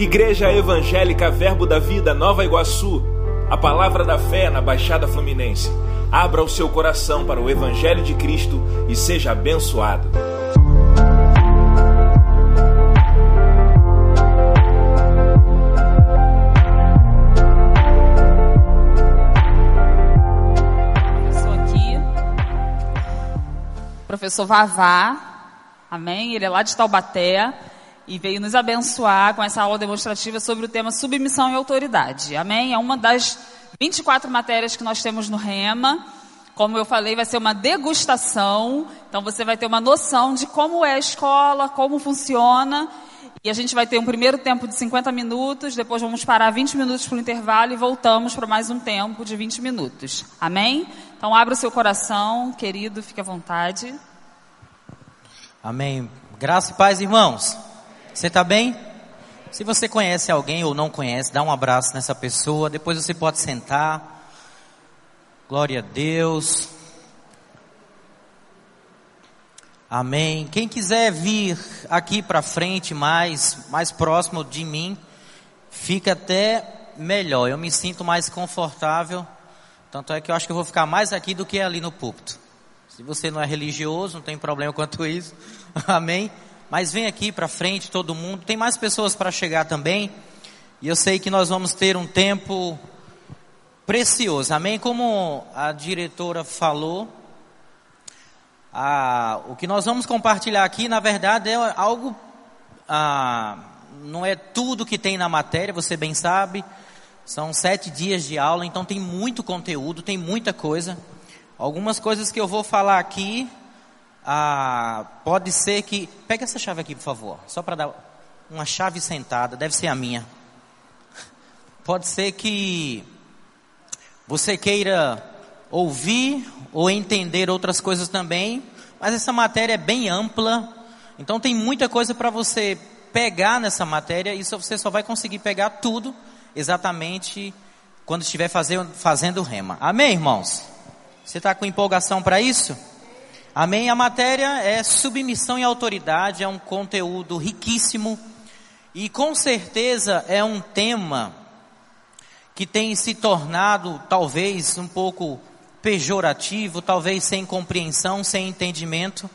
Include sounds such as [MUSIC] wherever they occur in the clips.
Igreja Evangélica Verbo da Vida Nova Iguaçu, a palavra da fé na Baixada Fluminense. Abra o seu coração para o Evangelho de Cristo e seja abençoado. Professor Vavá, amém? Ele é lá de Taubaté e veio nos abençoar com essa aula demonstrativa sobre o tema submissão e autoridade, amém? É uma das 24 matérias que nós temos no REMA. Como eu falei, vai ser uma degustação, então você vai ter uma noção de como é a escola, como funciona. E a gente vai ter um primeiro tempo de 50 minutos, depois vamos parar 20 minutos para o intervalo e voltamos para mais um tempo de 20 minutos. Amém? Então abra o seu coração, querido, fique à vontade. Amém. Graça e paz, irmãos. Você está bem? Se você conhece alguém ou não conhece, dá um abraço nessa pessoa. Depois você pode sentar. Glória a Deus. Amém. Quem quiser vir aqui para frente mais, mais próximo de mim, fica até melhor. Eu me sinto mais confortável. Tanto é que eu acho que eu vou ficar mais aqui do que ali no púlpito. Se você não é religioso, não tem problema quanto isso. [LAUGHS] Amém. Mas vem aqui para frente todo mundo. Tem mais pessoas para chegar também. E eu sei que nós vamos ter um tempo precioso. Amém. Como a diretora falou, o que nós vamos compartilhar aqui, na verdade, é algo, não é tudo que tem na matéria, você bem sabe. São sete dias de aula, então tem muito conteúdo, tem muita coisa. Algumas coisas que eu vou falar aqui, ah, pode ser que. Pega essa chave aqui, por favor, só para dar uma chave sentada, deve ser a minha. Pode ser que você queira ouvir ou entender outras coisas também, mas essa matéria é bem ampla, então tem muita coisa para você pegar nessa matéria e você só vai conseguir pegar tudo exatamente quando estiver fazendo, rema. Amém, irmãos? Você está com empolgação para isso? Amém? A matéria é submissão e autoridade, é um conteúdo riquíssimo e com certeza é um tema que tem se tornado talvez um pouco pejorativo, talvez sem compreensão, sem entendimento,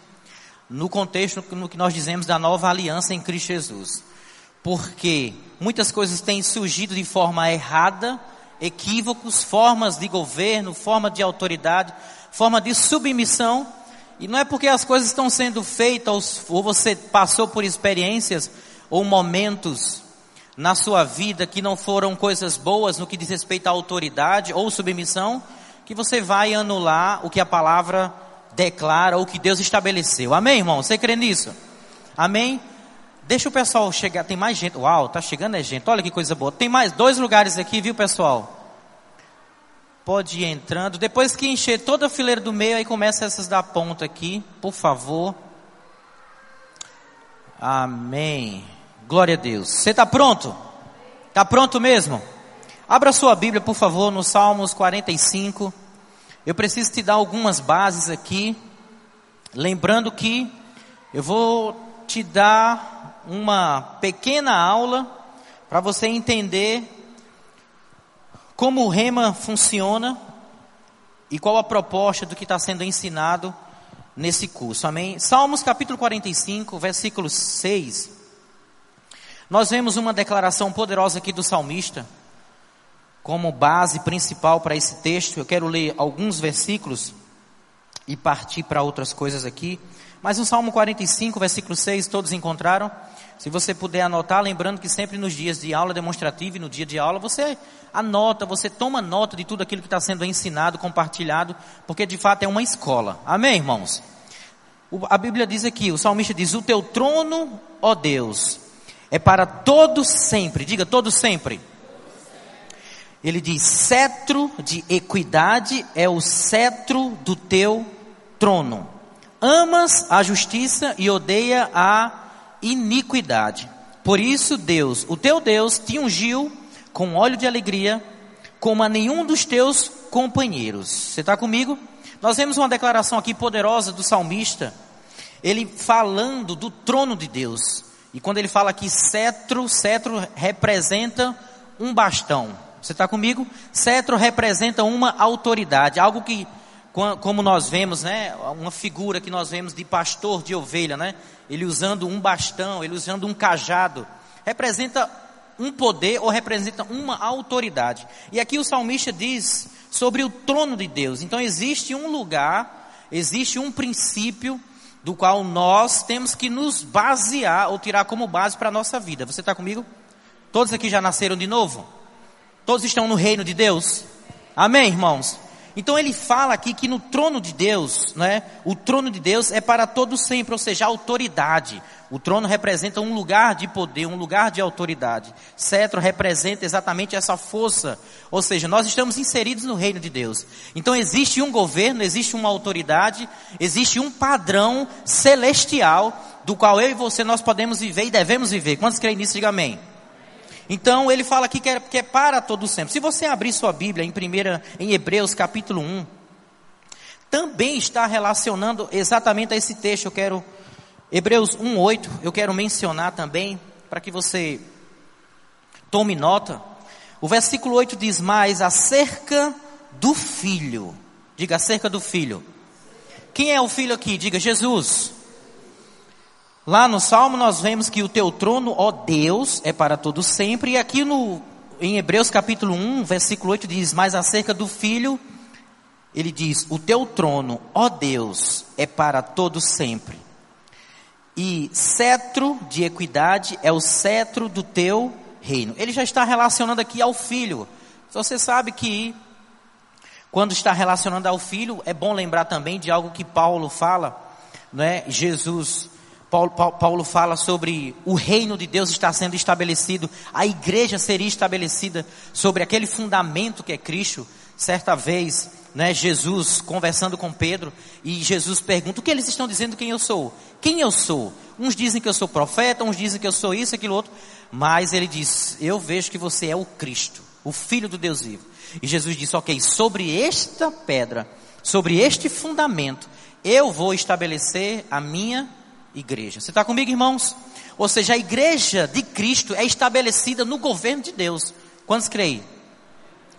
no contexto no que nós dizemos da nova aliança em Cristo Jesus. Porque muitas coisas têm surgido de forma errada, equívocos, formas de governo, forma de autoridade, forma de submissão, e não é porque as coisas estão sendo feitas ou você passou por experiências ou momentos na sua vida que não foram coisas boas no que diz respeito à autoridade ou submissão, que você vai anular o que a palavra declara ou o que Deus estabeleceu. Amém, irmão? Você crê nisso? Amém? Deixa o pessoal chegar. Tem mais gente. Uau, tá chegando é gente. Olha que coisa boa. Tem mais dois lugares aqui, viu, pessoal? Pode ir entrando. Depois que encher toda a fileira do meio, aí começa essas da ponta aqui, por favor. Amém. Glória a Deus. Você está pronto? Está pronto mesmo? Abra sua Bíblia, por favor, no Salmos 45. Eu preciso te dar algumas bases aqui. Lembrando que eu vou te dar uma pequena aula para você entender como o rema funciona e qual a proposta do que está sendo ensinado nesse curso. Amém? Salmos capítulo 45, versículo 6. Nós vemos uma declaração poderosa aqui do salmista como base principal para esse texto. Eu quero ler alguns versículos e partir para outras coisas aqui. Mas no Salmo 45, versículo 6, todos encontraram? Se você puder anotar, lembrando que sempre nos dias de aula demonstrativa e no dia de aula, você anota, você toma nota de tudo aquilo que está sendo ensinado, compartilhado, porque de fato é uma escola. Amém, irmãos? O, a Bíblia diz aqui, o salmista diz: O teu trono, ó Deus, é para todo sempre. Diga, todo sempre ele diz: cetro de equidade é o cetro do teu trono. Amas a justiça e odeia a iniquidade. Por isso, Deus, o teu Deus, te ungiu com óleo de alegria, como a nenhum dos teus companheiros. Você está comigo? Nós vemos uma declaração aqui poderosa do salmista, ele falando do trono de Deus. E quando ele fala aqui cetro, cetro representa um bastão. Você está comigo? Cetro representa uma autoridade, algo que, como nós vemos, né, uma figura que nós vemos de pastor de ovelha, né? Ele usando um bastão, ele usando um cajado, representa um poder ou representa uma autoridade. E aqui o salmista diz sobre o trono de Deus. Então existe um lugar, existe um princípio do qual nós temos que nos basear ou tirar como base para a nossa vida. Você está comigo? Todos aqui já nasceram de novo? Todos estão no reino de Deus? Amém, irmãos? Então ele fala aqui que no trono de Deus, né, o trono de Deus é para todo sempre, ou seja, autoridade. O trono representa um lugar de poder, um lugar de autoridade. Cetro representa exatamente essa força, ou seja, nós estamos inseridos no reino de Deus. Então existe um governo, existe uma autoridade, existe um padrão celestial do qual eu e você nós podemos viver e devemos viver. Quantos creem nisso? Diga amém. Então ele fala aqui que é, que é para todo sempre. Se você abrir sua Bíblia em primeira, em Hebreus capítulo 1, também está relacionando exatamente a esse texto. Eu quero Hebreus 1:8, eu quero mencionar também para que você tome nota. O versículo 8 diz mais acerca do filho. Diga acerca do filho. Quem é o filho aqui? Diga Jesus. Lá no Salmo nós vemos que o teu trono, ó Deus, é para todo sempre. E aqui no, em Hebreus capítulo 1, versículo 8 diz, mais acerca do Filho, ele diz, o teu trono, ó Deus, é para todo sempre. E cetro de equidade é o cetro do teu reino. Ele já está relacionando aqui ao Filho. Você sabe que quando está relacionando ao Filho, é bom lembrar também de algo que Paulo fala, né? Jesus Paulo, Paulo, fala sobre o reino de Deus está sendo estabelecido, a igreja seria estabelecida sobre aquele fundamento que é Cristo. Certa vez, né, Jesus conversando com Pedro, e Jesus pergunta: O que eles estão dizendo quem eu sou? Quem eu sou? Uns dizem que eu sou profeta, uns dizem que eu sou isso, aquilo outro, mas ele diz: Eu vejo que você é o Cristo, o Filho do Deus vivo. E Jesus disse: Ok, sobre esta pedra, sobre este fundamento, eu vou estabelecer a minha igreja. Você está comigo, irmãos? Ou seja, a igreja de Cristo é estabelecida no governo de Deus. Quantos creem?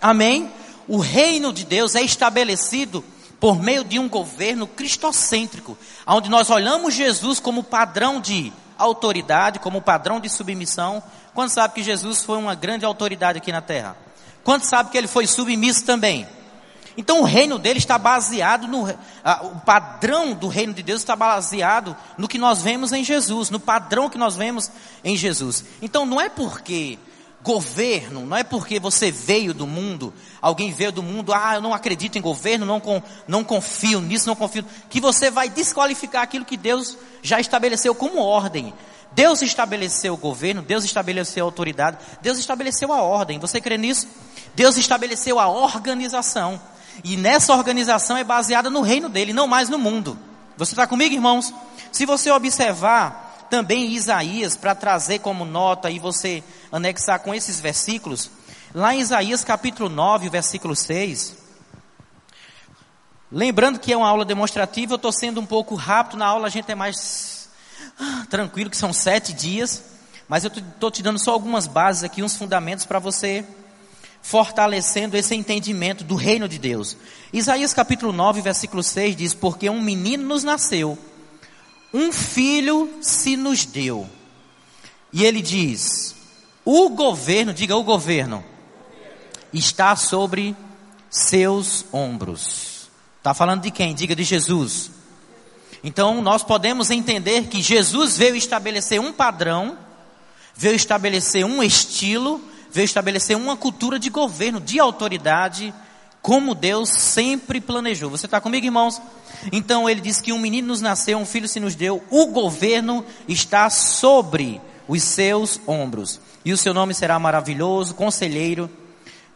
Amém? O reino de Deus é estabelecido por meio de um governo cristocêntrico, onde nós olhamos Jesus como padrão de autoridade, como padrão de submissão. Quantos sabe que Jesus foi uma grande autoridade aqui na terra? Quantos sabe que ele foi submisso também? Então o reino dele está baseado no. o padrão do reino de Deus está baseado no que nós vemos em Jesus, no padrão que nós vemos em Jesus. Então não é porque governo, não é porque você veio do mundo, alguém veio do mundo, ah, eu não acredito em governo, não, não confio nisso, não confio, que você vai desqualificar aquilo que Deus já estabeleceu como ordem. Deus estabeleceu o governo, Deus estabeleceu a autoridade, Deus estabeleceu a ordem. Você crê nisso? Deus estabeleceu a organização. E nessa organização é baseada no reino dele, não mais no mundo. Você está comigo, irmãos? Se você observar também Isaías, para trazer como nota e você anexar com esses versículos, lá em Isaías capítulo 9, versículo 6. Lembrando que é uma aula demonstrativa, eu estou sendo um pouco rápido, na aula a gente é mais ah, tranquilo, que são sete dias, mas eu estou te dando só algumas bases aqui, uns fundamentos para você fortalecendo esse entendimento do reino de Deus. Isaías capítulo 9, versículo 6 diz: Porque um menino nos nasceu, um filho se nos deu. E ele diz: O governo, diga o governo, está sobre seus ombros. Está falando de quem? Diga de Jesus. Então nós podemos entender que Jesus veio estabelecer um padrão, veio estabelecer um estilo, veio estabelecer uma cultura de governo, de autoridade, como Deus sempre planejou. Você está comigo, irmãos? Então ele diz que um menino nos nasceu, um filho se nos deu, o governo está sobre os seus ombros. E o seu nome será maravilhoso, conselheiro,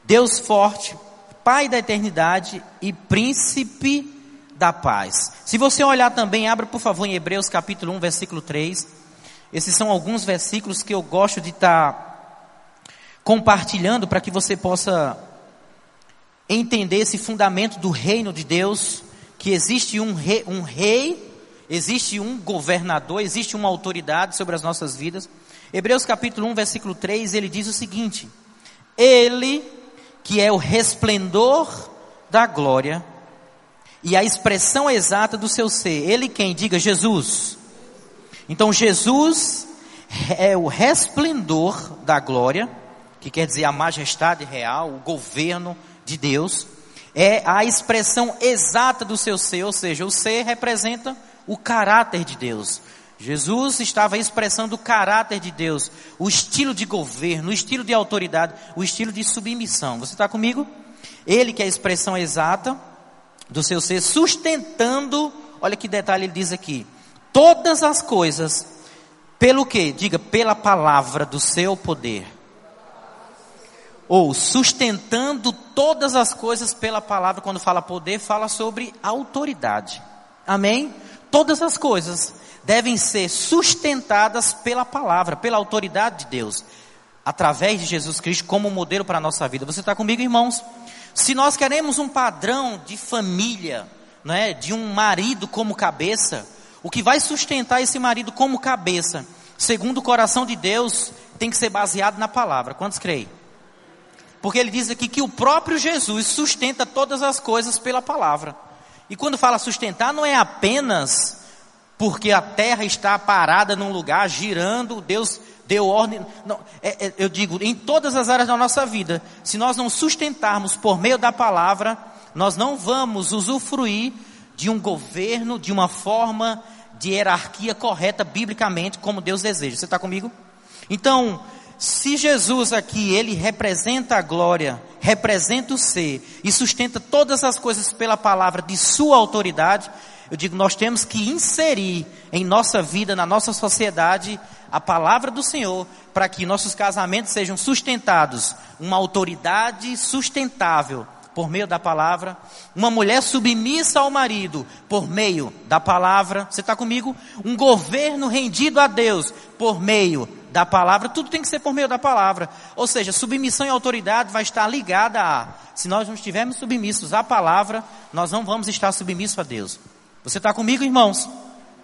Deus forte, Pai da eternidade e príncipe da paz. Se você olhar também, abra por favor em Hebreus capítulo 1, versículo 3. Esses são alguns versículos que eu gosto de estar tá compartilhando para que você possa entender esse fundamento do reino de Deus, que existe um rei, um rei existe um governador, existe uma autoridade sobre as nossas vidas. Hebreus capítulo 1, versículo 3, ele diz o seguinte: Ele que é o resplendor da glória e a expressão exata do seu ser. Ele quem? Diga Jesus. Então Jesus é o resplendor da glória, que quer dizer a majestade real, o governo de Deus. É a expressão exata do seu ser, ou seja, o ser representa o caráter de Deus. Jesus estava expressando o caráter de Deus, o estilo de governo, o estilo de autoridade, o estilo de submissão. Você está comigo? Ele que é a expressão exata do seu ser, sustentando, olha que detalhe ele diz aqui, todas as coisas, pelo que? Diga, pela palavra do seu poder. Ou sustentando todas as coisas pela palavra, quando fala poder, fala sobre autoridade. Amém? Todas as coisas devem ser sustentadas pela palavra, pela autoridade de Deus, através de Jesus Cristo como modelo para a nossa vida. Você está comigo, irmãos? Se nós queremos um padrão de família, não é, de um marido como cabeça, o que vai sustentar esse marido como cabeça, segundo o coração de Deus, tem que ser baseado na palavra. Quantos creem? Porque ele diz aqui que o próprio Jesus sustenta todas as coisas pela palavra. E quando fala sustentar, não é apenas porque a terra está parada num lugar, girando, Deus deu ordem. Não, é, é, eu digo, em todas as áreas da nossa vida, se nós não sustentarmos por meio da palavra, nós não vamos usufruir de um governo, de uma forma de hierarquia correta biblicamente, como Deus deseja. Você está comigo? Então, se Jesus aqui, ele representa a glória, representa o ser e sustenta todas as coisas pela palavra de sua autoridade, eu digo, nós temos que inserir em nossa vida, na nossa sociedade, a palavra do Senhor, para que nossos casamentos sejam sustentados, uma autoridade sustentável por meio da palavra, uma mulher submissa ao marido por meio da palavra, você está comigo? Um governo rendido a Deus por meio da palavra, tudo tem que ser por meio da palavra. Ou seja, submissão e autoridade vai estar ligada a, se nós não estivermos submissos à palavra, nós não vamos estar submissos a Deus. Você está comigo, irmãos?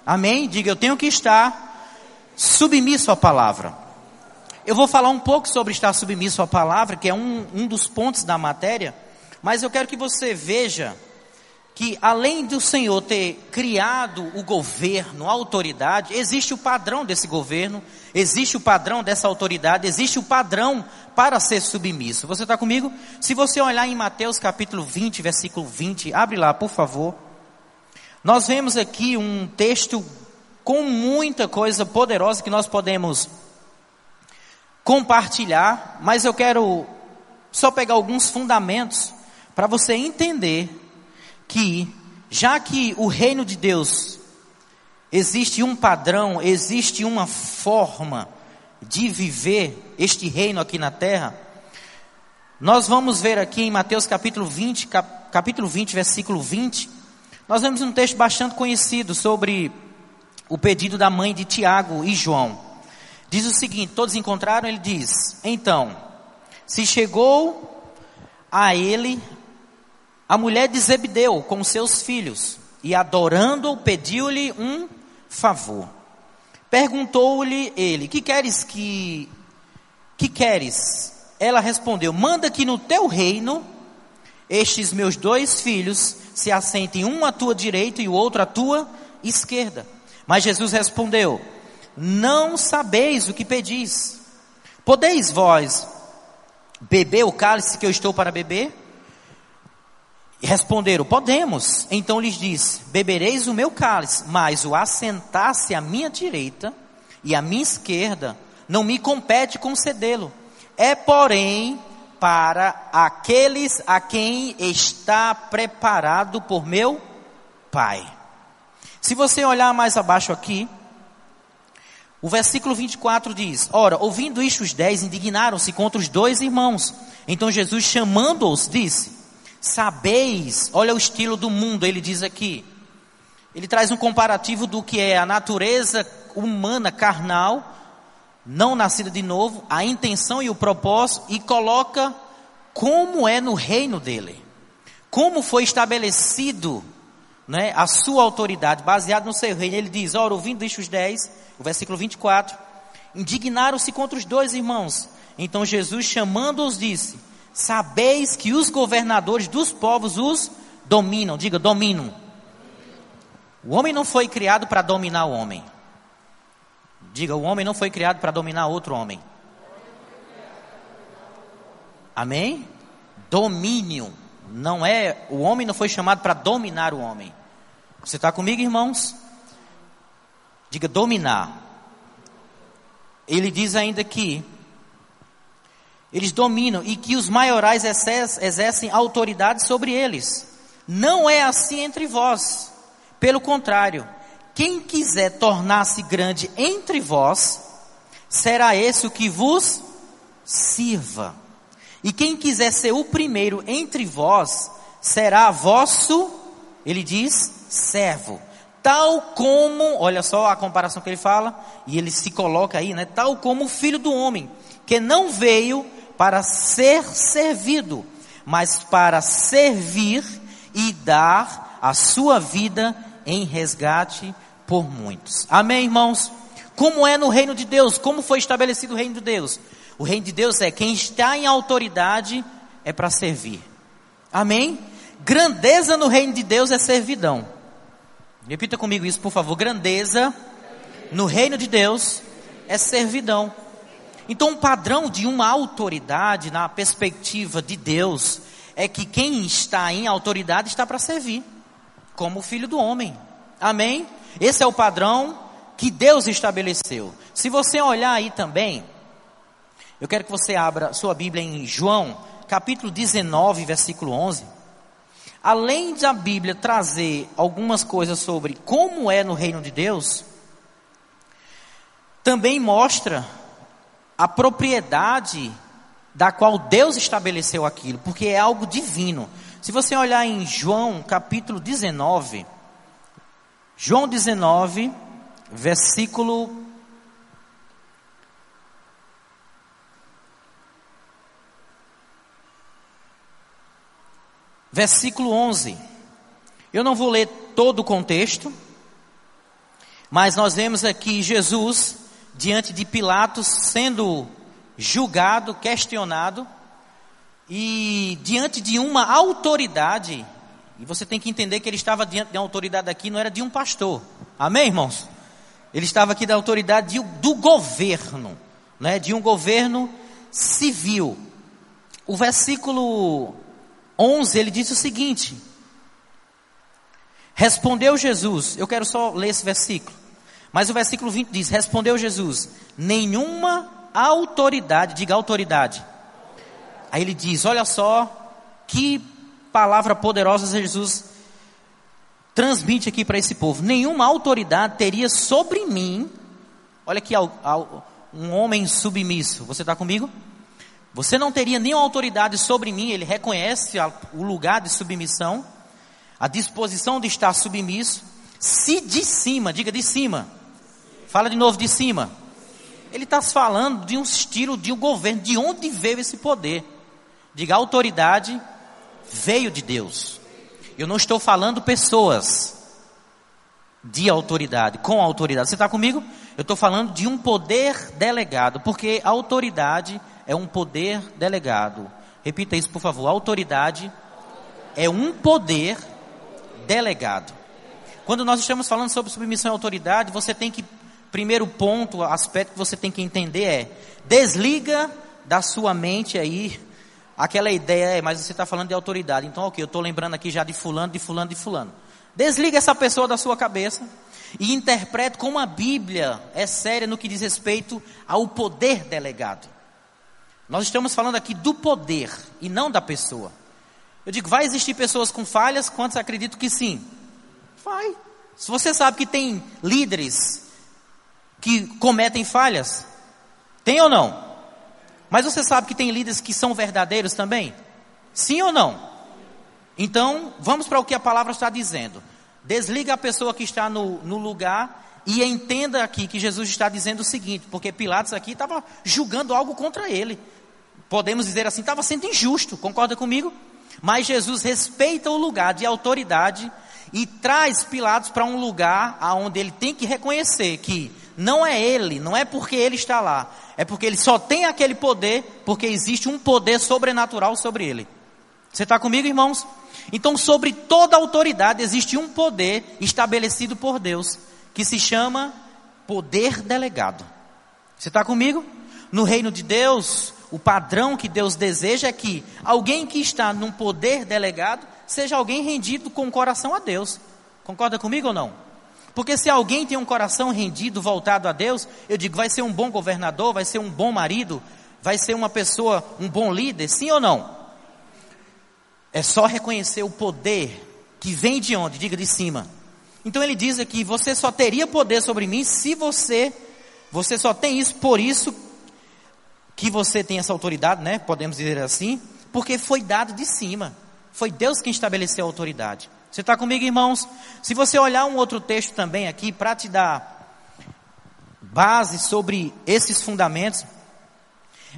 Amém? Diga, eu tenho que estar submisso à palavra. Eu vou falar um pouco sobre estar submisso à palavra, que é um, um dos pontos da matéria, mas eu quero que você veja que além do Senhor ter criado o governo, a autoridade, existe o padrão desse governo, existe o padrão dessa autoridade, existe o padrão para ser submisso. Você está comigo? Se você olhar em Mateus capítulo 20, versículo 20, abre lá, por favor. Nós vemos aqui um texto com muita coisa poderosa que nós podemos compartilhar, mas eu quero só pegar alguns fundamentos para você entender que, já que o reino de Deus existe um padrão, existe uma forma de viver este reino aqui na terra, nós vamos ver aqui em Mateus capítulo 20, capítulo 20, versículo 20, nós vemos um texto bastante conhecido sobre o pedido da mãe de Tiago e João. Diz o seguinte: todos encontraram? Ele diz: Então, se chegou a ele a mulher de Zebedeu com seus filhos, e adorando-o, pediu-lhe um favor. Perguntou-lhe ele: Que queres que que queres? Ela respondeu: Manda que no teu reino estes meus dois filhos se assentem um à tua direita e o outro à tua esquerda. Mas Jesus respondeu: Não sabeis o que pedis. Podeis vós beber o cálice que eu estou para beber? E responderam: Podemos. Então lhes disse: Bebereis o meu cálice, mas o assentar-se à minha direita e à minha esquerda não me compete concedê-lo. É, porém, para aqueles a quem está preparado por meu Pai. Se você olhar mais abaixo aqui, o versículo 24 diz: Ora, ouvindo isto, os dez indignaram-se contra os dois irmãos. Então Jesus, chamando-os, disse: Sabeis, olha o estilo do mundo, ele diz aqui. Ele traz um comparativo do que é a natureza humana carnal não nascida de novo, a intenção e o propósito e coloca como é no reino dele. Como foi estabelecido né, a sua autoridade, baseado no seu reino. Ele diz: Ora, ouvindo isto os 10, o versículo 24, indignaram-se contra os dois irmãos. Então Jesus, chamando-os, disse: Sabeis que os governadores dos povos os dominam. Diga, dominam. O homem não foi criado para dominar o homem. Diga, o homem não foi criado para dominar outro homem. Amém? Domínio. Não é, o homem não foi chamado para dominar o homem. Você está comigo, irmãos? Diga dominar. Ele diz ainda que eles dominam e que os maiorais exercem autoridade sobre eles. Não é assim entre vós. Pelo contrário, quem quiser tornar-se grande entre vós, será esse o que vos sirva. E quem quiser ser o primeiro entre vós, será vosso, ele diz, servo. Tal como, olha só a comparação que ele fala, e ele se coloca aí, né? Tal como o filho do homem, que não veio para ser servido, mas para servir e dar a sua vida em resgate por muitos. Amém, irmãos? Como é no reino de Deus? Como foi estabelecido o reino de Deus? O reino de Deus é quem está em autoridade é para servir. Amém? Grandeza no reino de Deus é servidão. Repita comigo isso, por favor. Grandeza no reino de Deus é servidão. Então, um padrão de uma autoridade na perspectiva de Deus é que quem está em autoridade está para servir, como o filho do homem. Amém? Esse é o padrão que Deus estabeleceu. Se você olhar aí também, eu quero que você abra sua Bíblia em João, capítulo 19, versículo 11. Além da Bíblia trazer algumas coisas sobre como é no reino de Deus, também mostra a propriedade da qual Deus estabeleceu aquilo, porque é algo divino. Se você olhar em João capítulo 19, João 19, versículo versículo 11. Eu não vou ler todo o contexto, mas nós vemos aqui Jesus diante de Pilatos sendo julgado, questionado, e diante de uma autoridade, e você tem que entender que ele estava diante de uma autoridade aqui, não era de um pastor. Amém, irmãos? Ele estava aqui da autoridade de, do governo, né? de um governo civil. O versículo 11, ele diz o seguinte: Respondeu Jesus, eu quero só ler esse versículo, mas o versículo 20 diz: Respondeu Jesus, nenhuma autoridade, diga autoridade. Aí ele diz: Olha só, que palavra poderosa Jesus transmite aqui para esse povo: nenhuma autoridade teria sobre mim, olha aqui, um homem submisso, você está comigo? Você não teria nenhuma autoridade sobre mim, ele reconhece o lugar de submissão, a disposição de estar submisso, se de cima, diga de cima, fala de novo de cima. Ele está falando de um estilo de um governo, de onde veio esse poder. Diga, a autoridade veio de Deus. Eu não estou falando pessoas de autoridade, com autoridade. Você está comigo? Eu estou falando de um poder delegado, porque a autoridade é um poder delegado. Repita isso, por favor. Autoridade é um poder delegado. Quando nós estamos falando sobre submissão e autoridade, você tem que, primeiro ponto, aspecto que você tem que entender é, desliga da sua mente aí aquela ideia, é, mas você está falando de autoridade. Então, ok, eu estou lembrando aqui já de fulano, de fulano, de fulano. Desliga essa pessoa da sua cabeça e interprete como a Bíblia é séria no que diz respeito ao poder delegado. Nós estamos falando aqui do poder e não da pessoa. Eu digo, vai existir pessoas com falhas? Quantos acreditam que sim? Vai. Se você sabe que tem líderes que cometem falhas, tem ou não? Mas você sabe que tem líderes que são verdadeiros também? Sim ou não? Então, vamos para o que a palavra está dizendo. Desliga a pessoa que está no, no lugar e entenda aqui que Jesus está dizendo o seguinte, porque Pilatos aqui estava julgando algo contra ele podemos dizer assim, estava sendo injusto, concorda comigo? Mas Jesus respeita o lugar de autoridade e traz Pilatos para um lugar aonde ele tem que reconhecer que não é ele, não é porque ele está lá, é porque ele só tem aquele poder porque existe um poder sobrenatural sobre ele. Você está comigo, irmãos? Então, sobre toda autoridade existe um poder estabelecido por Deus, que se chama poder delegado. Você está comigo? No reino de Deus, o padrão que Deus deseja é que alguém que está num poder delegado seja alguém rendido com o coração a Deus. Concorda comigo ou não? Porque se alguém tem um coração rendido, voltado a Deus, eu digo, vai ser um bom governador, vai ser um bom marido, vai ser uma pessoa, um bom líder, sim ou não? É só reconhecer o poder que vem de onde? Diga de cima. Então ele diz aqui: você só teria poder sobre mim se você, você só tem isso por isso que você tem essa autoridade, né? Podemos dizer assim, porque foi dado de cima. Foi Deus quem estabeleceu a autoridade. Você está comigo, irmãos? Se você olhar um outro texto também aqui para te dar base sobre esses fundamentos,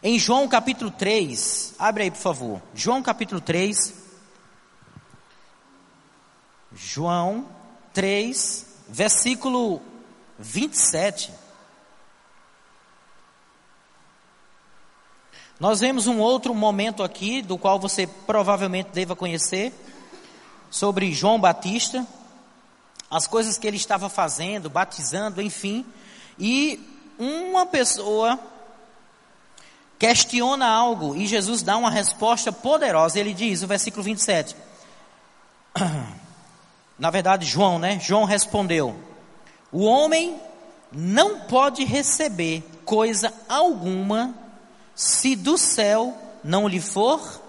em João capítulo 3, abre aí por favor. João capítulo 3. João 3, versículo 27. Nós vemos um outro momento aqui, do qual você provavelmente deva conhecer, sobre João Batista, as coisas que ele estava fazendo, batizando, enfim, e uma pessoa questiona algo e Jesus dá uma resposta poderosa. Ele diz, o versículo 27. [CLEARS THROAT] Na verdade, João, né? João respondeu: O homem não pode receber coisa alguma se do céu não lhe for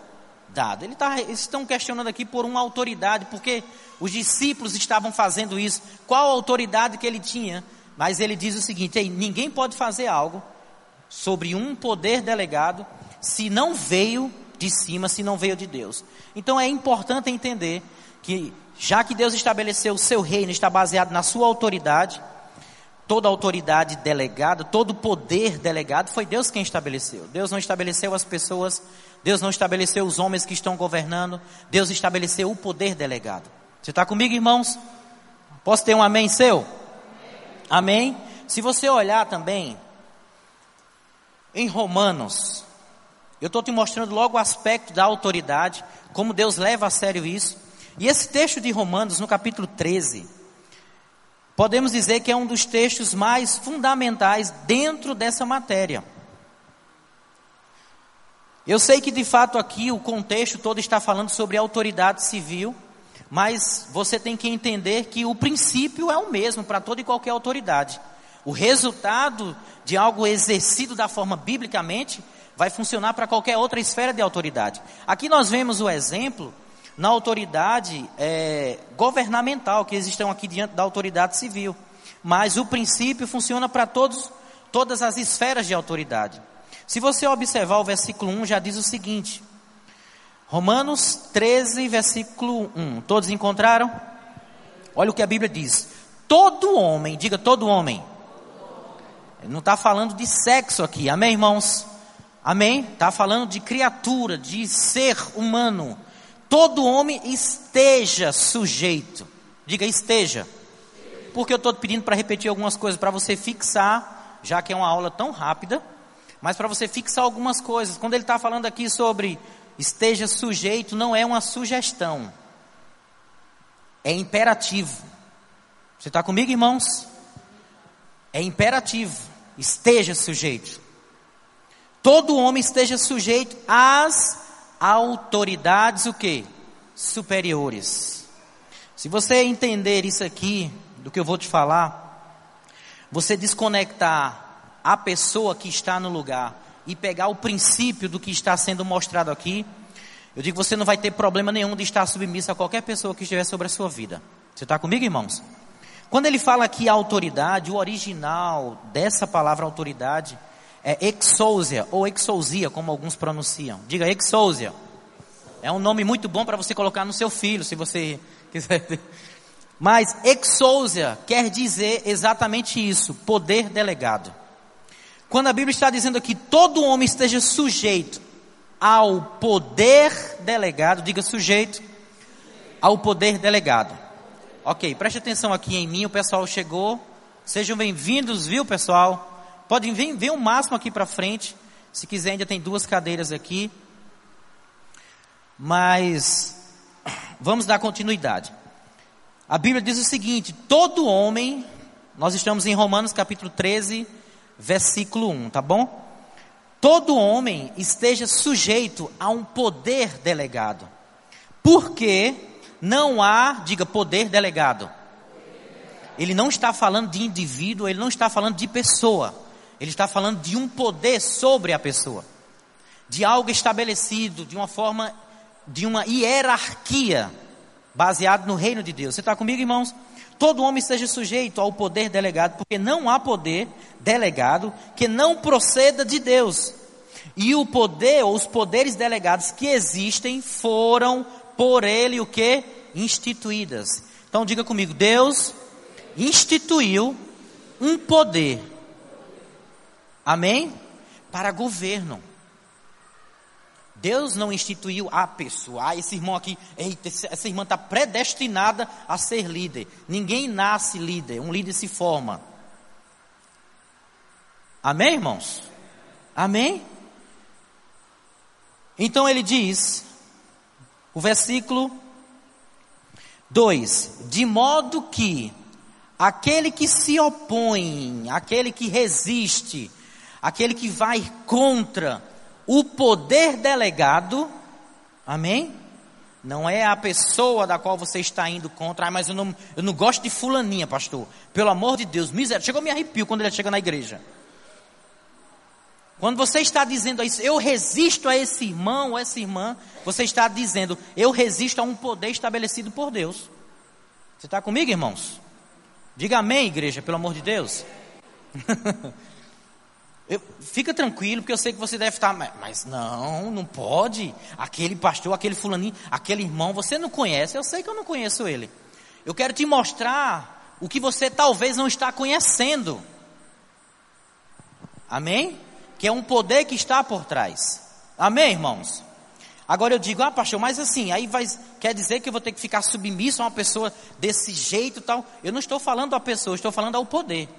Ele tá, eles estão questionando aqui por uma autoridade, porque os discípulos estavam fazendo isso. Qual a autoridade que ele tinha? Mas ele diz o seguinte: ninguém pode fazer algo sobre um poder delegado se não veio de cima, se não veio de Deus. Então é importante entender que já que Deus estabeleceu o seu reino, está baseado na sua autoridade, toda autoridade delegada, todo poder delegado, foi Deus quem estabeleceu. Deus não estabeleceu as pessoas, Deus não estabeleceu os homens que estão governando, Deus estabeleceu o poder delegado. Você está comigo, irmãos? Posso ter um amém seu? Amém? Se você olhar também em Romanos, eu estou te mostrando logo o aspecto da autoridade, como Deus leva a sério isso. E esse texto de Romanos, no capítulo 13, podemos dizer que é um dos textos mais fundamentais dentro dessa matéria. Eu sei que de fato aqui o contexto todo está falando sobre autoridade civil, mas você tem que entender que o princípio é o mesmo para toda e qualquer autoridade. O resultado de algo exercido da forma biblicamente vai funcionar para qualquer outra esfera de autoridade. Aqui nós vemos o exemplo na autoridade é, governamental, que eles estão aqui diante da autoridade civil. Mas o princípio funciona para todos, todas as esferas de autoridade. Se você observar o versículo 1, já diz o seguinte: Romanos 13, versículo 1. Todos encontraram? Olha o que a Bíblia diz: Todo homem, diga todo homem. Não está falando de sexo aqui, amém, irmãos? Amém? Está falando de criatura, de ser humano todo homem esteja sujeito. Diga esteja. Porque eu estou pedindo para repetir algumas coisas, para você fixar, já que é uma aula tão rápida, mas para você fixar algumas coisas. Quando ele está falando aqui sobre esteja sujeito, não é uma sugestão, é imperativo. Você está comigo, irmãos? É imperativo, esteja sujeito. Todo homem esteja sujeito às autoridades o que? Superiores. Se você entender isso aqui, do que eu vou te falar, você desconectar a pessoa que está no lugar e pegar o princípio do que está sendo mostrado aqui, eu digo que você não vai ter problema nenhum de estar submisso a qualquer pessoa que estiver sobre a sua vida. Você está comigo, irmãos? Quando ele fala aqui autoridade, o original dessa palavra autoridade é exousia ou exousia, como alguns pronunciam. Diga exousia. É um nome muito bom para você colocar no seu filho, se você [LAUGHS] quiser. Mas exousia quer dizer exatamente isso, poder delegado. Quando a Bíblia está dizendo que todo homem esteja sujeito ao poder delegado, diga sujeito ao poder delegado. Ok, preste atenção aqui em mim, o pessoal chegou. Sejam bem-vindos, viu, pessoal? Podem vir, vir o máximo aqui para frente. Se quiser, ainda tem duas cadeiras aqui. Mas vamos dar continuidade. A Bíblia diz o seguinte: todo homem, nós estamos em Romanos capítulo 13, versículo 1, tá bom? Todo homem esteja sujeito a um poder delegado. Porque não há, diga, poder delegado. Ele não está falando de indivíduo, ele não está falando de pessoa. Ele está falando de um poder sobre a pessoa. De algo estabelecido, de uma forma, de uma hierarquia, baseado no reino de Deus. Você está comigo, irmãos? Todo homem esteja sujeito ao poder delegado, porque não há poder delegado que não proceda de Deus. E o poder, ou os poderes delegados que existem, foram por ele o que? Instituídas. Então diga comigo, Deus instituiu um poder. Amém? Para governo. Deus não instituiu a pessoa. Ah, esse irmão aqui, eita, essa irmã está predestinada a ser líder. Ninguém nasce líder, um líder se forma. Amém, irmãos? Amém? Então ele diz: o versículo 2: De modo que aquele que se opõe, aquele que resiste, aquele que vai contra o poder delegado, amém? Não é a pessoa da qual você está indo contra, ah, mas eu não, eu não gosto de fulaninha, pastor. Pelo amor de Deus, miséria. Chegou me arrepio quando ele chega na igreja. Quando você está dizendo isso, eu resisto a esse irmão ou essa irmã, você está dizendo, eu resisto a um poder estabelecido por Deus. Você está comigo, irmãos? Diga amém, igreja, pelo amor de Deus. [LAUGHS] eu, fica tranquilo, porque eu sei que você deve estar, mas, mas não, não pode. Aquele pastor, aquele fulaninho, aquele irmão, você não conhece, eu sei que eu não conheço ele. Eu quero te mostrar o que você talvez não está conhecendo. Amém? que é um poder que está por trás. Amém, irmãos? Agora eu digo, ah, pastor, mas assim, aí vai, quer dizer que eu vou ter que ficar submisso a uma pessoa desse jeito tal. Eu não estou falando a pessoa, estou falando ao poder.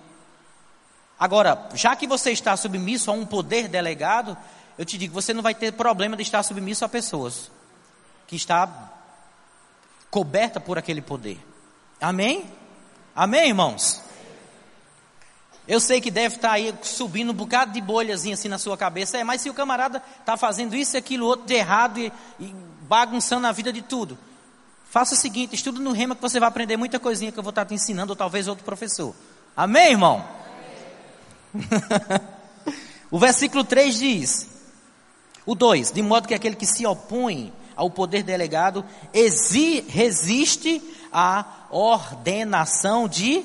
Agora, já que você está submisso a um poder delegado, eu te digo, você não vai ter problema de estar submisso a pessoas que está coberta por aquele poder. Amém? Amém, irmãos? Eu sei que deve estar aí subindo um bocado de bolhazinha assim na sua cabeça. É, mas se o camarada está fazendo isso, aquilo, outro de errado e, e bagunçando a vida de tudo. Faça o seguinte, estuda no rema que você vai aprender muita coisinha que eu vou estar te ensinando, ou talvez outro professor. Amém, irmão? [LAUGHS] o versículo 3 diz, o 2, de modo que aquele que se opõe ao poder delegado exi, resiste à ordenação de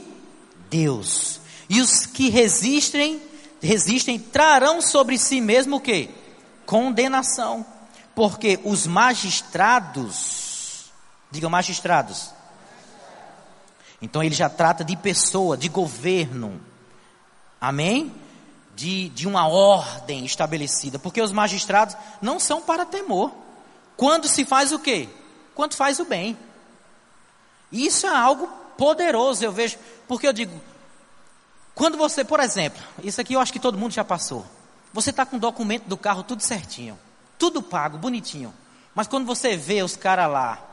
Deus. E os que resistem, resistem trarão sobre si mesmo o que? Condenação. Porque os magistrados, digam magistrados. Então ele já trata de pessoa, de governo. Amém? De, de uma ordem estabelecida. Porque os magistrados não são para temor. Quando se faz o quê? Quando faz o bem. Isso é algo poderoso, eu vejo. Porque eu digo, quando você, por exemplo, isso aqui eu acho que todo mundo já passou. Você está com o documento do carro tudo certinho, tudo pago, bonitinho. Mas quando você vê os caras lá,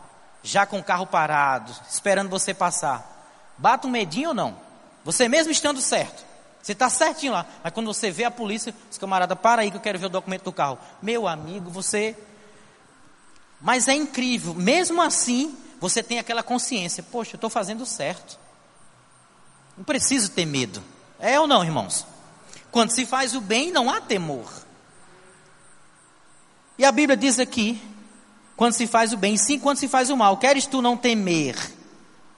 já com o carro parado, esperando você passar, bate um medinho ou não? Você mesmo estando certo. Você está certinho lá. Mas quando você vê a polícia, os camaradas, para aí que eu quero ver o documento do carro. Meu amigo, você. Mas é incrível. Mesmo assim, você tem aquela consciência. Poxa, eu estou fazendo certo. Não preciso ter medo. É ou não, irmãos? Quando se faz o bem, não há temor. E a Bíblia diz aqui, quando se faz o bem, sim, quando se faz o mal, queres tu não temer?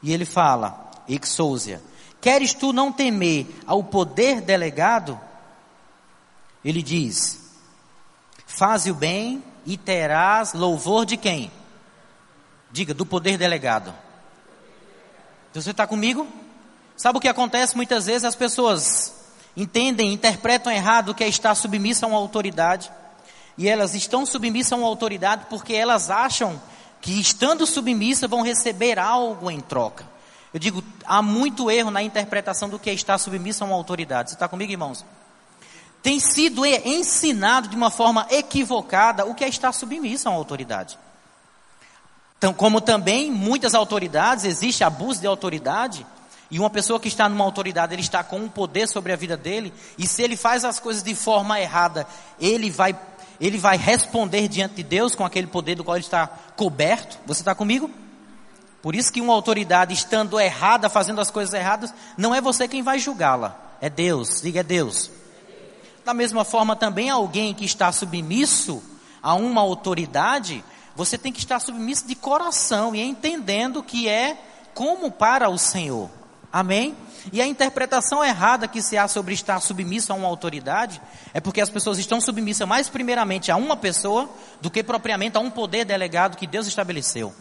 E ele fala, exousia, queres tu não temer ao poder delegado? Ele diz, faze o bem e terás louvor de quem? Diga, do poder delegado. Você está comigo? Sabe o que acontece muitas vezes? As pessoas entendem, interpretam errado o que é estar submissa a uma autoridade. E elas estão submissas a uma autoridade porque elas acham que estando submissas vão receber algo em troca. Eu digo, há muito erro na interpretação do que é estar submisso a uma autoridade. Você está comigo, irmãos? Tem sido ensinado de uma forma equivocada o que é estar submisso a uma autoridade. Então, como também muitas autoridades, existe abuso de autoridade, e uma pessoa que está numa autoridade, ele está com um poder sobre a vida dele, e se ele faz as coisas de forma errada, ele vai, ele vai responder diante de Deus com aquele poder do qual ele está coberto. Você está comigo? Por isso que uma autoridade estando errada, fazendo as coisas erradas, não é você quem vai julgá-la, é Deus. Diga é Deus. Da mesma forma também alguém que está submisso a uma autoridade, você tem que estar submisso de coração e entendendo que é como para o Senhor. Amém? E a interpretação errada que se há sobre estar submisso a uma autoridade é porque as pessoas estão submissas mais primeiramente a uma pessoa do que propriamente a um poder delegado que Deus estabeleceu.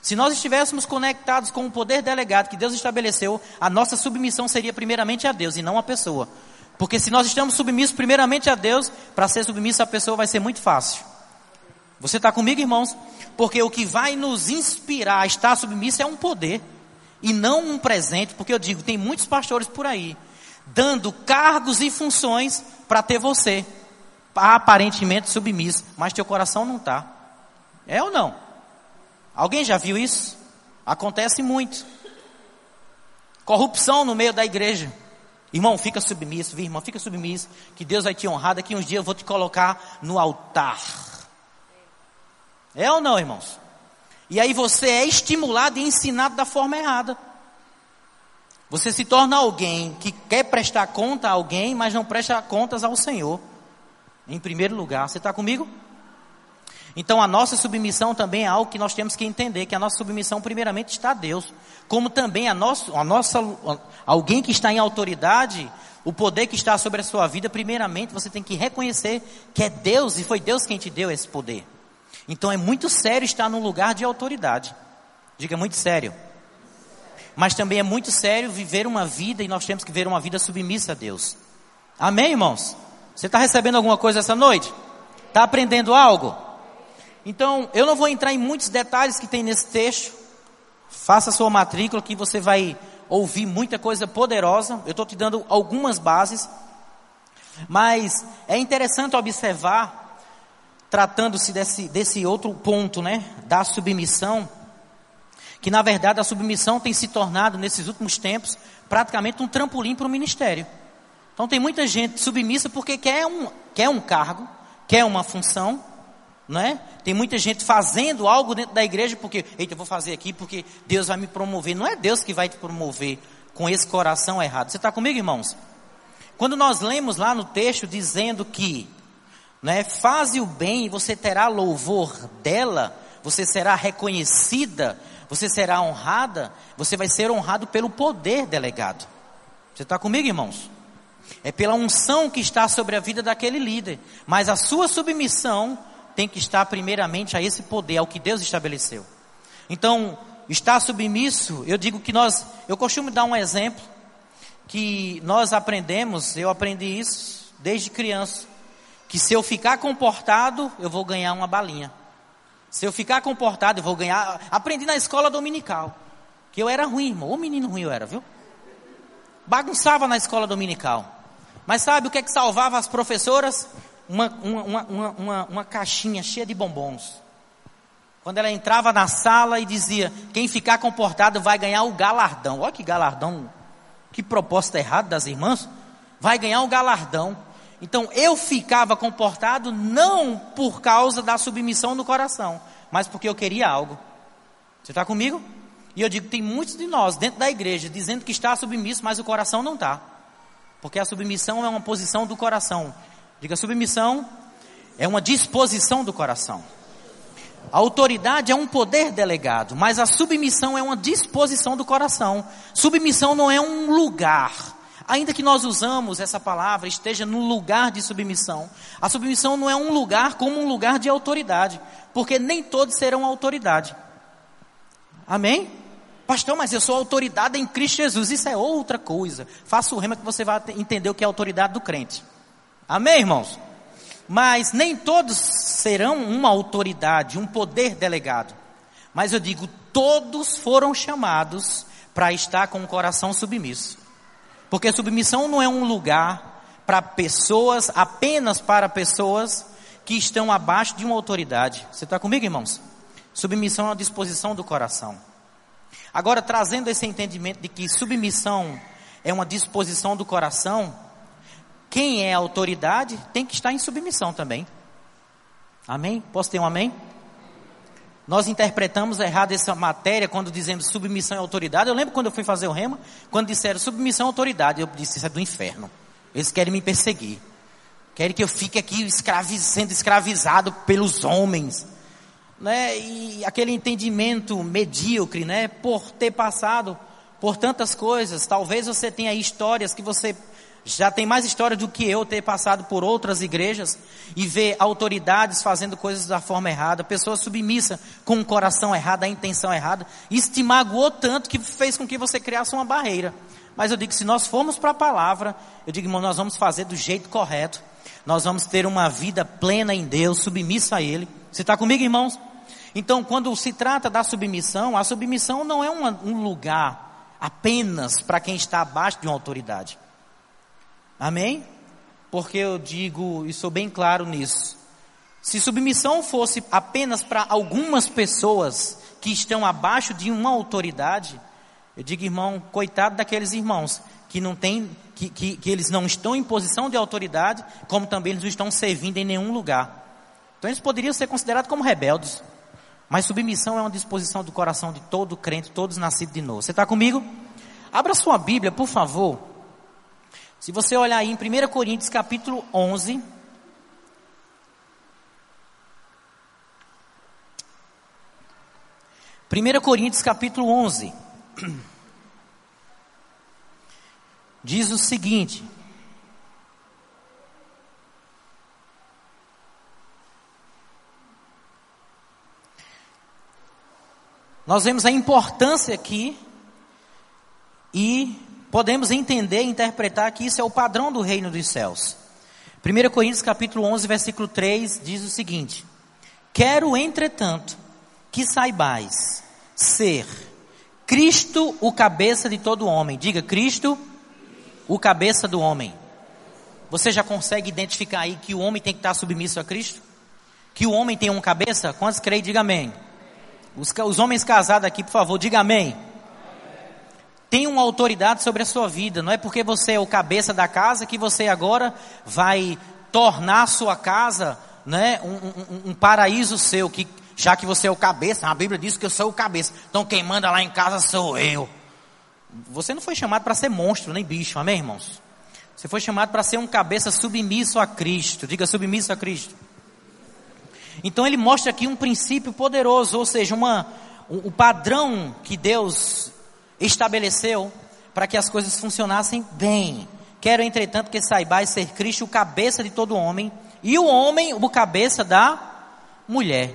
Se nós estivéssemos conectados com o poder delegado que Deus estabeleceu, a nossa submissão seria primeiramente a Deus e não a pessoa. Porque se nós estamos submissos primeiramente a Deus, para ser submisso à pessoa vai ser muito fácil. Você está comigo, irmãos? Porque o que vai nos inspirar a estar submisso é um poder e não um presente, porque eu digo, tem muitos pastores por aí dando cargos e funções para ter você aparentemente submisso, mas teu coração não está. É ou não? Alguém já viu isso? Acontece muito. Corrupção no meio da igreja. Irmão, fica submisso, viu, irmão, fica submisso, que Deus vai te honrar, daqui uns dias eu vou te colocar no altar. É ou não, irmãos? E aí você é estimulado e ensinado da forma errada. Você se torna alguém que quer prestar conta a alguém, mas não presta contas ao Senhor. Em primeiro lugar, você está comigo? Então a nossa submissão também é algo que nós temos que entender, que a nossa submissão primeiramente está a Deus. Como também a nossa, a nossa, alguém que está em autoridade, o poder que está sobre a sua vida, primeiramente você tem que reconhecer que é Deus e foi Deus quem te deu esse poder. Então é muito sério estar num lugar de autoridade. Diga muito sério. Mas também é muito sério viver uma vida e nós temos que viver uma vida submissa a Deus. Amém, irmãos? Você está recebendo alguma coisa essa noite? Está aprendendo algo? Então, eu não vou entrar em muitos detalhes que tem nesse texto. Faça sua matrícula que você vai ouvir muita coisa poderosa. Eu estou te dando algumas bases. Mas é interessante observar tratando-se desse, desse outro ponto, né, da submissão, que na verdade a submissão tem se tornado nesses últimos tempos praticamente um trampolim para o ministério. Então tem muita gente submissa porque quer um, quer um cargo, quer uma função, não é? Tem muita gente fazendo algo dentro da igreja porque, eita, eu vou fazer aqui porque Deus vai me promover. Não é Deus que vai te promover com esse coração errado. Você está comigo, irmãos? Quando nós lemos lá no texto dizendo que né? Faze o bem e você terá louvor dela, você será reconhecida, você será honrada, você vai ser honrado pelo poder delegado. Você está comigo, irmãos? É pela unção que está sobre a vida daquele líder, mas a sua submissão tem que estar primeiramente a esse poder, ao que Deus estabeleceu. Então, estar submisso, eu digo que nós, eu costumo dar um exemplo que nós aprendemos, eu aprendi isso desde criança que se eu ficar comportado, eu vou ganhar uma balinha. Se eu ficar comportado, eu vou ganhar. Aprendi na escola dominical. Que eu era ruim, irmão. Ô menino ruim eu era, viu? Bagunçava na escola dominical. Mas sabe o que é que salvava as professoras? Uma, uma, uma, uma, uma caixinha cheia de bombons. Quando ela entrava na sala e dizia: Quem ficar comportado vai ganhar o galardão. Olha que galardão. Que proposta errada das irmãs. Vai ganhar o galardão. Então eu ficava comportado não por causa da submissão no coração, mas porque eu queria algo. Você está comigo? E eu digo, tem muitos de nós dentro da igreja dizendo que está submisso, mas o coração não está. Porque a submissão é uma posição do coração. Diga, submissão é uma disposição do coração. A autoridade é um poder delegado, mas a submissão é uma disposição do coração. Submissão não é um lugar ainda que nós usamos essa palavra, esteja no lugar de submissão. A submissão não é um lugar como um lugar de autoridade, porque nem todos serão autoridade. Amém? Pastor, mas eu sou autoridade em Cristo Jesus. Isso é outra coisa. Faça o rema que você vai entender o que é a autoridade do crente. Amém, irmãos? Mas nem todos serão uma autoridade, um poder delegado. Mas eu digo, todos foram chamados para estar com o coração submisso. Porque submissão não é um lugar para pessoas, apenas para pessoas que estão abaixo de uma autoridade. Você está comigo, irmãos? Submissão é uma disposição do coração. Agora, trazendo esse entendimento de que submissão é uma disposição do coração, quem é autoridade tem que estar em submissão também. Amém? Posso ter um amém? Nós interpretamos errado essa matéria quando dizemos submissão e autoridade. Eu lembro quando eu fui fazer o rema, quando disseram submissão e autoridade, eu disse isso é do inferno. Eles querem me perseguir. Querem que eu fique aqui escravi sendo escravizado pelos homens. Né? E aquele entendimento medíocre, né? Por ter passado por tantas coisas. Talvez você tenha histórias que você já tem mais história do que eu ter passado por outras igrejas e ver autoridades fazendo coisas da forma errada, pessoas submissas com o coração errado, a intenção errada. Isso te magoou tanto que fez com que você criasse uma barreira. Mas eu digo, se nós formos para a palavra, eu digo, irmão, nós vamos fazer do jeito correto. Nós vamos ter uma vida plena em Deus, submissa a Ele. Você está comigo, irmãos? Então, quando se trata da submissão, a submissão não é uma, um lugar apenas para quem está abaixo de uma autoridade. Amém? Porque eu digo e sou bem claro nisso. Se submissão fosse apenas para algumas pessoas que estão abaixo de uma autoridade, eu digo, irmão, coitado daqueles irmãos que não tem, que, que, que eles não estão em posição de autoridade, como também eles não estão servindo em nenhum lugar. Então eles poderiam ser considerados como rebeldes. Mas submissão é uma disposição do coração de todo crente, todos nascidos de novo. Você está comigo? Abra sua Bíblia, por favor, se você olhar aí em 1 Coríntios capítulo 11, Primeira Coríntios capítulo 11 [CLEARS THROAT] diz o seguinte: Nós vemos a importância aqui e podemos entender e interpretar que isso é o padrão do reino dos céus. 1 Coríntios capítulo 11, versículo 3 diz o seguinte: Quero, entretanto, que saibais ser Cristo o cabeça de todo homem. Diga, Cristo o cabeça do homem. Você já consegue identificar aí que o homem tem que estar submisso a Cristo? Que o homem tem um cabeça? Quantos creem? Diga amém. Os, os homens casados aqui, por favor, diga amém tem uma autoridade sobre a sua vida. Não é porque você é o cabeça da casa que você agora vai tornar a sua casa né, um, um, um paraíso seu. Que, já que você é o cabeça, a Bíblia diz que eu sou o cabeça. Então quem manda lá em casa sou eu. Você não foi chamado para ser monstro nem bicho, amém, irmãos? Você foi chamado para ser um cabeça submisso a Cristo. Diga submisso a Cristo. Então ele mostra aqui um princípio poderoso, ou seja, uma, o padrão que Deus estabeleceu para que as coisas funcionassem bem. Quero, entretanto, que saibais ser Cristo o cabeça de todo homem e o homem o cabeça da mulher.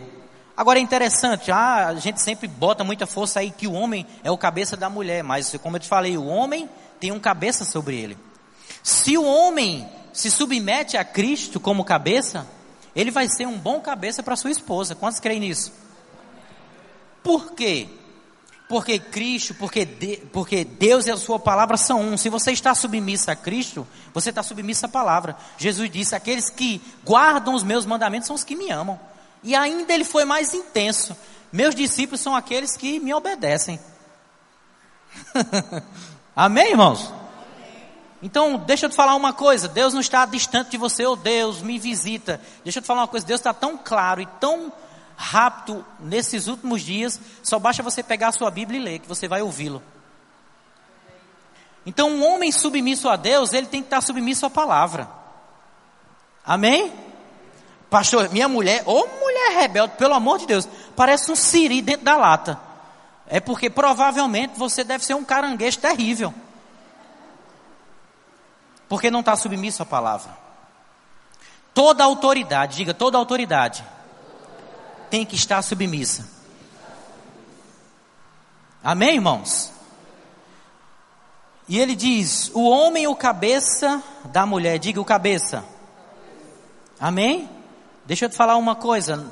Agora é interessante, ah, a gente sempre bota muita força aí que o homem é o cabeça da mulher, mas como eu te falei, o homem tem um cabeça sobre ele. Se o homem se submete a Cristo como cabeça, ele vai ser um bom cabeça para sua esposa. Quantos creem nisso? Por quê? Porque Cristo, porque, de, porque Deus e a sua palavra são um. Se você está submisso a Cristo, você está submisso à palavra. Jesus disse: aqueles que guardam os meus mandamentos são os que me amam. E ainda ele foi mais intenso. Meus discípulos são aqueles que me obedecem. [LAUGHS] Amém, irmãos? Então, deixa eu te falar uma coisa: Deus não está distante de você, oh Deus, me visita. Deixa eu te falar uma coisa: Deus está tão claro e tão rápido nesses últimos dias, só basta você pegar a sua Bíblia e ler, que você vai ouvi-lo. Então, um homem submisso a Deus, ele tem que estar submisso à palavra. Amém? Pastor, minha mulher, ou mulher rebelde, pelo amor de Deus, parece um siri dentro da lata. É porque provavelmente você deve ser um caranguejo terrível. Porque não está submisso à palavra. Toda autoridade, diga toda autoridade tem que estar submissa. Amém, irmãos? E ele diz: o homem o cabeça da mulher. Diga o cabeça. Amém? Deixa eu te falar uma coisa.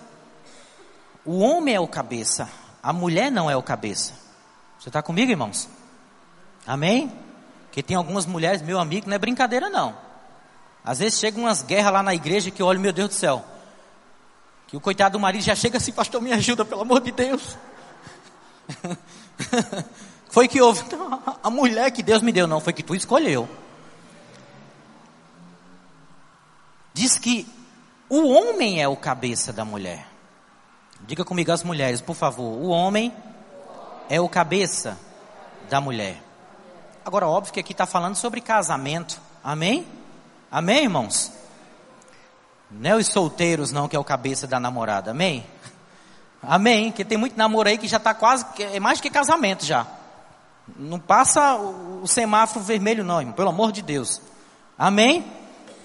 O homem é o cabeça, a mulher não é o cabeça. Você está comigo, irmãos? Amém? Porque tem algumas mulheres, meu amigo, não é brincadeira não. Às vezes chegam umas guerras lá na igreja que eu olho, meu Deus do céu. Que o coitado do marido já chega assim, pastor, me ajuda, pelo amor de Deus. [LAUGHS] foi que houve? A mulher que Deus me deu, não, foi que tu escolheu. Diz que o homem é o cabeça da mulher. Diga comigo as mulheres, por favor. O homem é o cabeça da mulher. Agora, óbvio que aqui está falando sobre casamento. Amém? Amém, irmãos? Não é os solteiros, não, que é o cabeça da namorada. Amém? Amém? Que tem muito namoro aí que já está quase, é mais que casamento já. Não passa o, semáforo vermelho, não, irmão, pelo amor de Deus. Amém?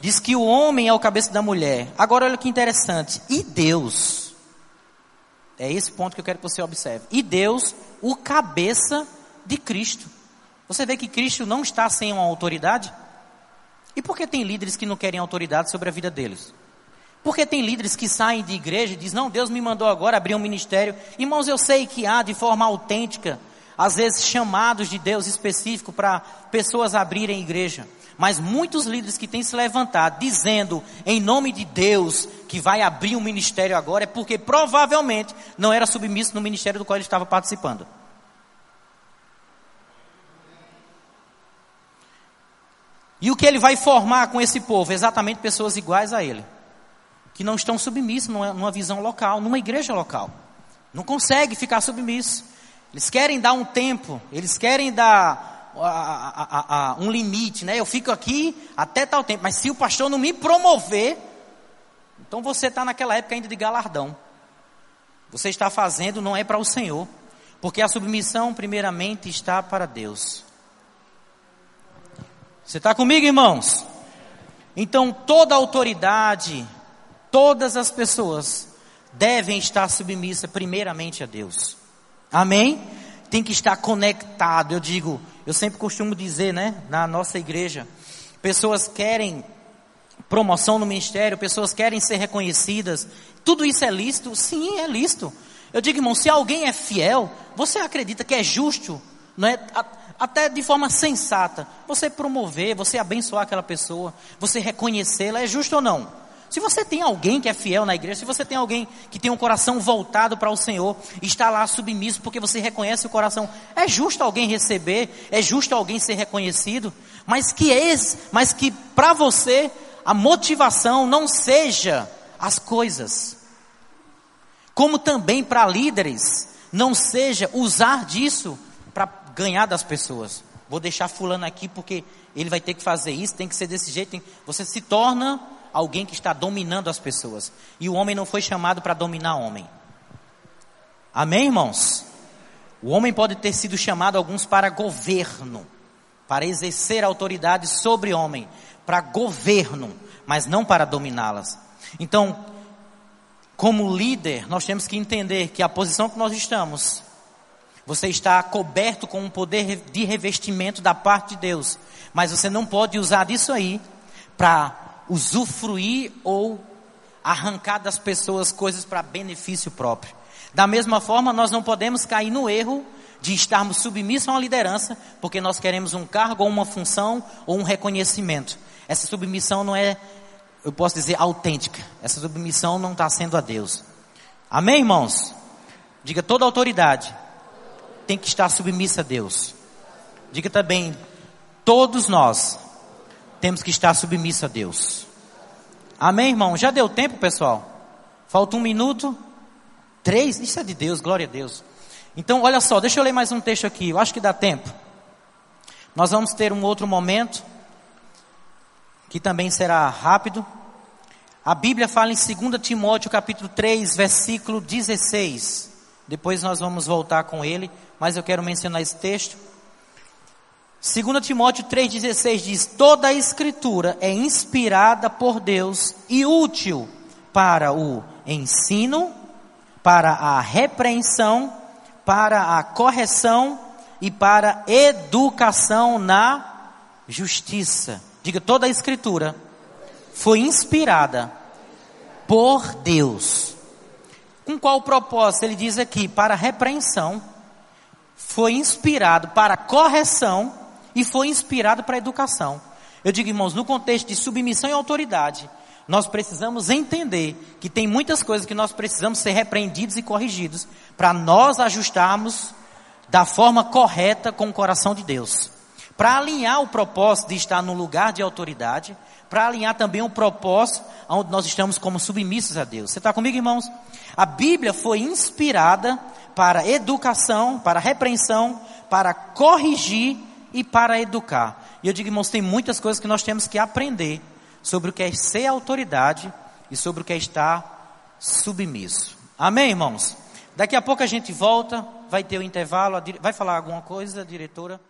Diz que o homem é o cabeça da mulher. Agora, olha que interessante. E Deus? É esse ponto que eu quero que você observe. E Deus, o cabeça de Cristo. Você vê que Cristo não está sem uma autoridade? E por que tem líderes que não querem autoridade sobre a vida deles? Porque tem líderes que saem de igreja e dizem, não, Deus me mandou agora abrir um ministério. Irmãos, eu sei que há de forma autêntica, às vezes chamados de Deus específico para pessoas abrirem igreja. Mas muitos líderes que têm se levantado dizendo em nome de Deus que vai abrir um ministério agora é porque provavelmente não era submisso no ministério do qual ele estava participando. E o que ele vai formar com esse povo? Exatamente pessoas iguais a ele, que não estão submissos numa, numa visão local, numa igreja local. Não consegue ficar submisso. Eles querem dar um tempo, eles querem dar a, a, a, um limite, né? Eu fico aqui até tal tempo, mas se o pastor não me promover, então você está naquela época ainda de galardão. Você está fazendo, não é para o Senhor, porque a submissão, primeiramente, está para Deus. Você está comigo, irmãos? Então, toda autoridade, todas as pessoas devem estar submissas primeiramente a Deus. Amém? Tem que estar conectado. Eu digo, eu sempre costumo dizer, né, na nossa igreja, pessoas querem promoção no ministério, pessoas querem ser reconhecidas. Tudo isso é lícito? Sim, é lícito. Eu digo, irmão, se alguém é fiel, você acredita que é justo, não é? Até de forma sensata, você promover, você abençoar aquela pessoa, você reconhecê-la, é justo ou não? Se você tem alguém que é fiel na igreja, se você tem alguém que tem um coração voltado para o Senhor, está lá submisso porque você reconhece o coração, é justo alguém receber, é justo alguém ser reconhecido, mas que esse, mas que para você a motivação não seja as coisas. Como também para líderes, não seja usar disso para ganhar das pessoas. Vou deixar fulano aqui porque ele vai ter que fazer isso, tem que ser desse jeito. Você se torna alguém que está dominando as pessoas. E o homem não foi chamado para dominar homem. Amém, irmãos? O homem pode ter sido chamado alguns para governo, para exercer autoridade sobre homem, para governo, mas não para dominá-las. Então, como líder, nós temos que entender que a posição que nós estamos você está coberto com um poder de revestimento da parte de Deus. Mas você não pode usar disso aí para usufruir ou arrancar das pessoas coisas para benefício próprio. Da mesma forma, nós não podemos cair no erro de estarmos submissos a uma liderança porque nós queremos um cargo ou uma função ou um reconhecimento. Essa submissão não é, eu posso dizer, autêntica. Essa submissão não está sendo a Deus. Amém, irmãos? Diga toda autoridade tem que estar submissa a Deus. Diga também, todos nós temos que estar submissos a Deus. Amém, irmão? Já deu tempo, pessoal? Falta um minuto? Três? Isso é de Deus, glória a Deus. Então, olha só, deixa eu ler mais um texto aqui, eu acho que dá tempo. Nós vamos ter um outro momento, que também será rápido. A Bíblia fala em 2 Timóteo capítulo 3, versículo 16. Depois nós vamos voltar com ele mas eu quero mencionar esse texto. 2 Timóteo 3,16 diz: Toda a Escritura é inspirada por Deus e útil para o ensino, para a repreensão, para a correção e para educação na justiça. Diga, toda a Escritura foi inspirada por Deus. Com qual propósito? Ele diz aqui: para repreensão foi inspirado para correção e foi inspirada para educação. Eu digo, irmãos, no contexto de submissão e autoridade, nós precisamos entender que tem muitas coisas que nós precisamos ser repreendidos e corrigidos para nós ajustarmos da forma correta com o coração de Deus. Para alinhar o propósito de estar no lugar de autoridade, para alinhar também o propósito onde nós estamos como submissos a Deus. Você está comigo, irmãos? A Bíblia foi inspirada para educação, para repreensão, para corrigir e para educar. E eu digo, irmãos, tem muitas coisas que nós temos que aprender sobre o que é ser autoridade e sobre o que é estar submisso. Amém, irmãos? Daqui a pouco a gente volta, vai ter o intervalo, vai falar alguma coisa, diretora?